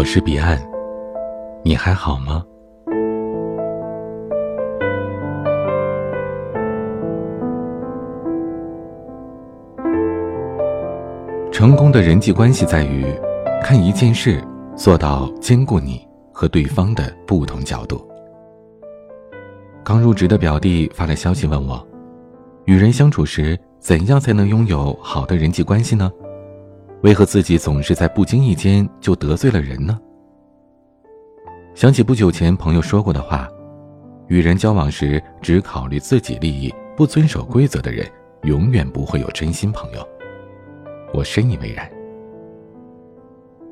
我是彼岸，你还好吗？成功的人际关系在于，看一件事做到兼顾你和对方的不同角度。刚入职的表弟发来消息问我，与人相处时怎样才能拥有好的人际关系呢？为何自己总是在不经意间就得罪了人呢？想起不久前朋友说过的话：“与人交往时只考虑自己利益、不遵守规则的人，永远不会有真心朋友。”我深以为然。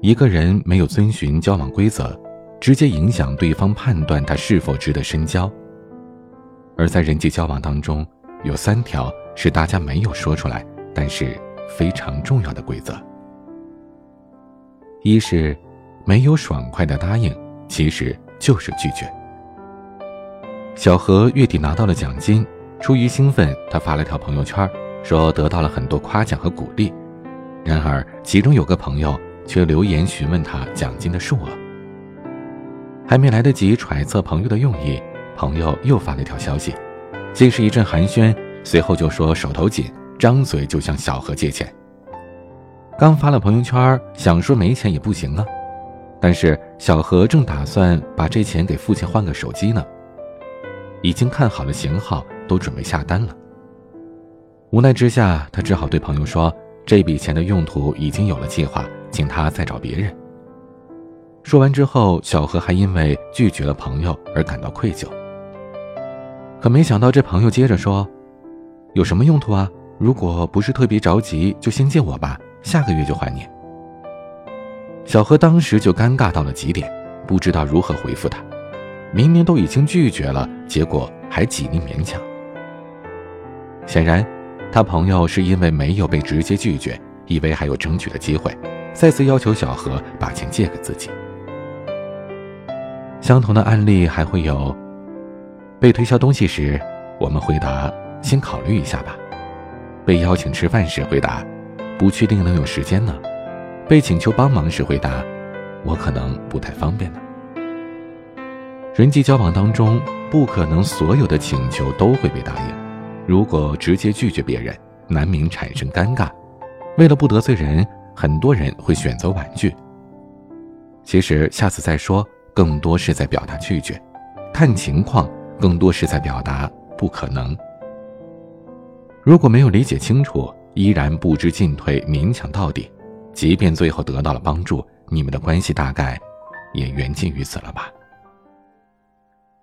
一个人没有遵循交往规则，直接影响对方判断他是否值得深交。而在人际交往当中，有三条是大家没有说出来，但是非常重要的规则。一是，没有爽快的答应，其实就是拒绝。小何月底拿到了奖金，出于兴奋，他发了条朋友圈，说得到了很多夸奖和鼓励。然而，其中有个朋友却留言询问他奖金的数额。还没来得及揣测朋友的用意，朋友又发了一条消息，竟是一阵寒暄，随后就说手头紧，张嘴就向小何借钱。刚发了朋友圈，想说没钱也不行啊。但是小何正打算把这钱给父亲换个手机呢，已经看好了型号，都准备下单了。无奈之下，他只好对朋友说：“这笔钱的用途已经有了计划，请他再找别人。”说完之后，小何还因为拒绝了朋友而感到愧疚。可没想到，这朋友接着说：“有什么用途啊？如果不是特别着急，就先借我吧。”下个月就还你。小何当时就尴尬到了极点，不知道如何回复他。明明都已经拒绝了，结果还极力勉强。显然，他朋友是因为没有被直接拒绝，以为还有争取的机会，再次要求小何把钱借给自己。相同的案例还会有：被推销东西时，我们回答“先考虑一下吧”；被邀请吃饭时，回答。不确定能有时间呢，被请求帮忙时回答：“我可能不太方便呢。”人际交往当中，不可能所有的请求都会被答应。如果直接拒绝别人，难免产生尴尬。为了不得罪人，很多人会选择婉拒。其实下次再说，更多是在表达拒绝；看情况，更多是在表达不可能。如果没有理解清楚，依然不知进退，勉强到底，即便最后得到了帮助，你们的关系大概也缘尽于此了吧。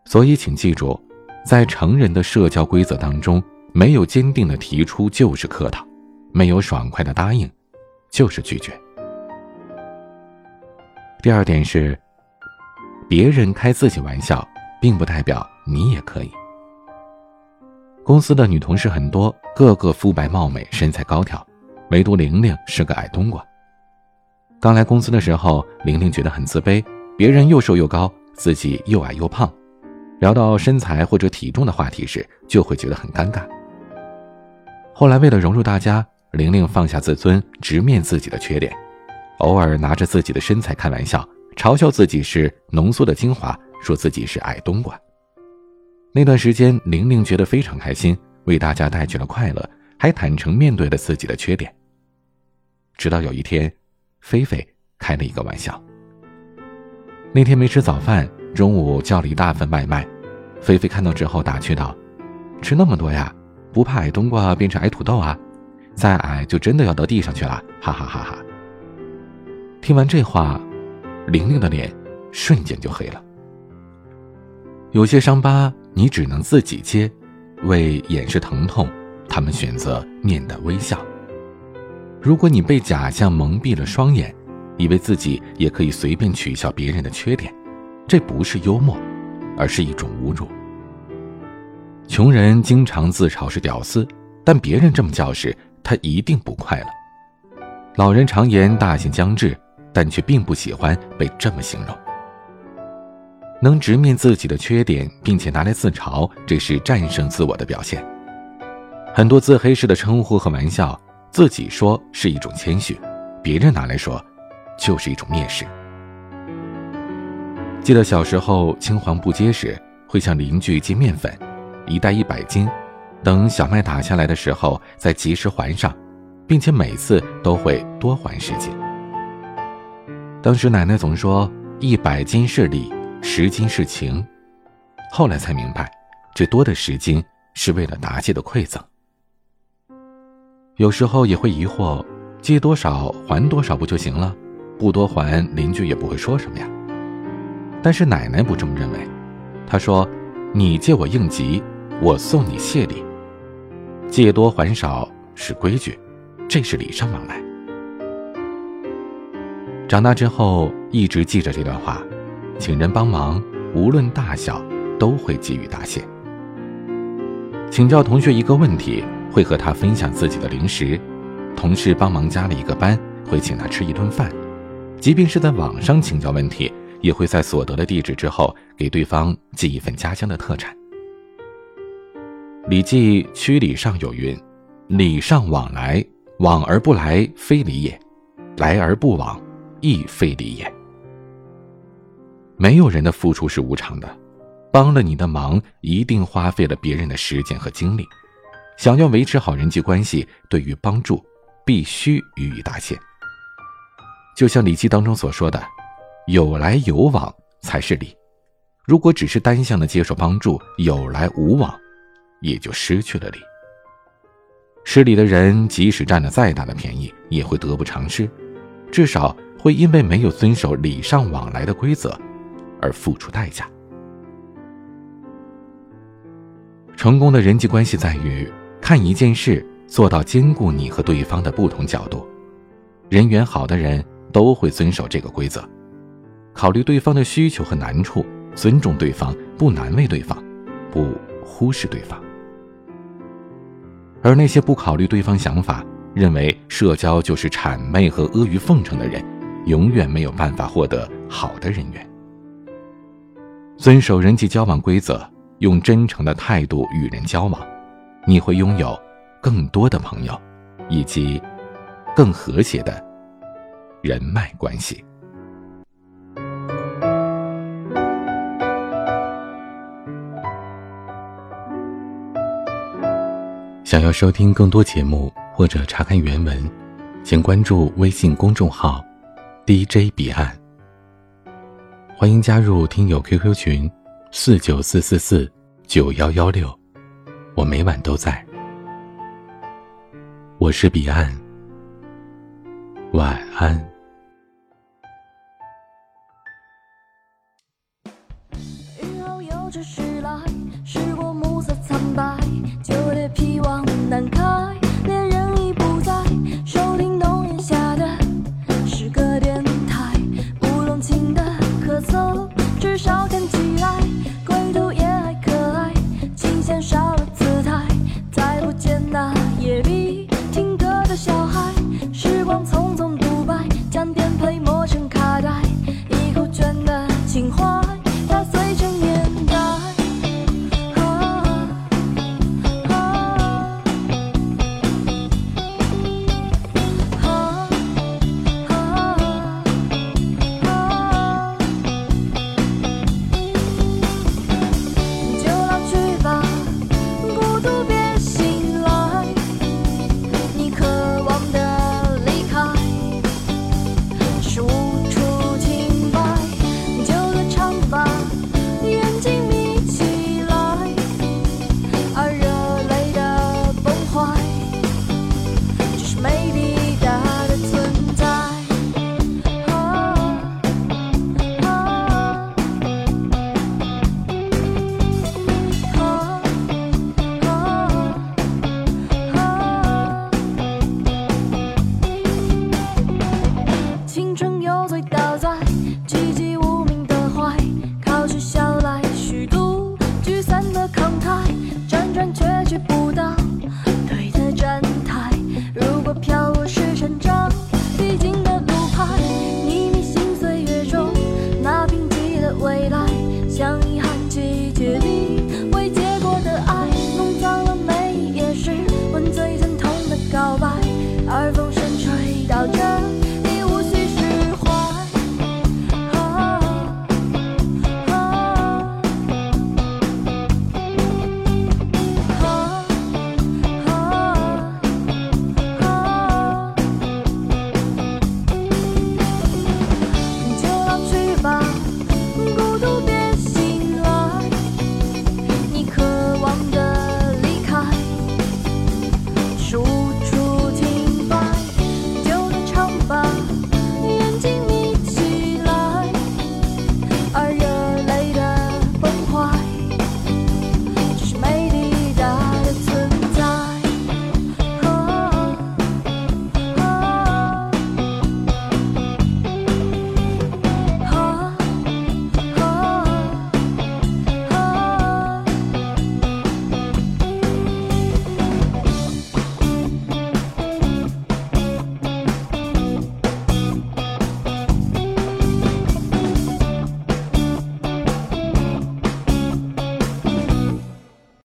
所以，请记住，在成人的社交规则当中，没有坚定的提出就是客套，没有爽快的答应就是拒绝。第二点是，别人开自己玩笑，并不代表你也可以。公司的女同事很多，个个肤白貌美，身材高挑，唯独玲玲是个矮冬瓜。刚来公司的时候，玲玲觉得很自卑，别人又瘦又高，自己又矮又胖，聊到身材或者体重的话题时，就会觉得很尴尬。后来为了融入大家，玲玲放下自尊，直面自己的缺点，偶尔拿着自己的身材开玩笑，嘲笑自己是浓缩的精华，说自己是矮冬瓜。那段时间，玲玲觉得非常开心，为大家带去了快乐，还坦诚面对了自己的缺点。直到有一天，菲菲开了一个玩笑。那天没吃早饭，中午叫了一大份外卖，菲菲看到之后打趣道：“吃那么多呀，不怕矮冬瓜变成矮土豆啊？再矮就真的要到地上去了！”哈哈哈哈。听完这话，玲玲的脸瞬间就黑了。有些伤疤。你只能自己接，为掩饰疼痛，他们选择面带微笑。如果你被假象蒙蔽了双眼，以为自己也可以随便取笑别人的缺点，这不是幽默，而是一种侮辱。穷人经常自嘲是屌丝，但别人这么叫时，他一定不快乐。老人常言大限将至，但却并不喜欢被这么形容。能直面自己的缺点，并且拿来自嘲，这是战胜自我的表现。很多自黑式的称呼和玩笑，自己说是一种谦虚，别人拿来说，就是一种蔑视。记得小时候青黄不接时，会向邻居借面粉，一袋一百斤，等小麦打下来的时候再及时还上，并且每次都会多还十斤。当时奶奶总说一百斤是礼，十斤是情，后来才明白，这多的十斤是为了答谢的馈赠。有时候也会疑惑，借多少还多少不就行了？不多还，邻居也不会说什么呀。但是奶奶不这么认为，她说：“你借我应急，我送你谢礼，借多还少是规矩，这是礼尚往来。”长大之后一直记着这段话，请人帮忙，无论大小，都会给予答谢。请教同学一个问题，会和他分享自己的零食；同事帮忙加了一个班，会请他吃一顿饭；即便是在网上请教问题。也会在所得的地址之后，给对方寄一份家乡的特产。《礼记·曲礼上》有云：“礼尚往来，往而不来，非礼也；来而不往，亦非礼也。”没有人的付出是无偿的，帮了你的忙，一定花费了别人的时间和精力。想要维持好人际关系，对于帮助，必须予以答谢。就像《礼记》当中所说的。有来有往才是礼，如果只是单向的接受帮助，有来无往，也就失去了礼。失礼的人，即使占了再大的便宜，也会得不偿失，至少会因为没有遵守礼尚往来的规则，而付出代价。成功的人际关系在于看一件事做到兼顾你和对方的不同角度，人缘好的人都会遵守这个规则。考虑对方的需求和难处，尊重对方，不难为对方，不忽视对方。而那些不考虑对方想法，认为社交就是谄媚和阿谀奉承的人，永远没有办法获得好的人缘。遵守人际交往规则，用真诚的态度与人交往，你会拥有更多的朋友，以及更和谐的人脉关系。想要收听更多节目或者查看原文，请关注微信公众号 “DJ 彼岸”。欢迎加入听友 QQ 群：四九四四四九幺幺六，我每晚都在。我是彼岸，晚安。至少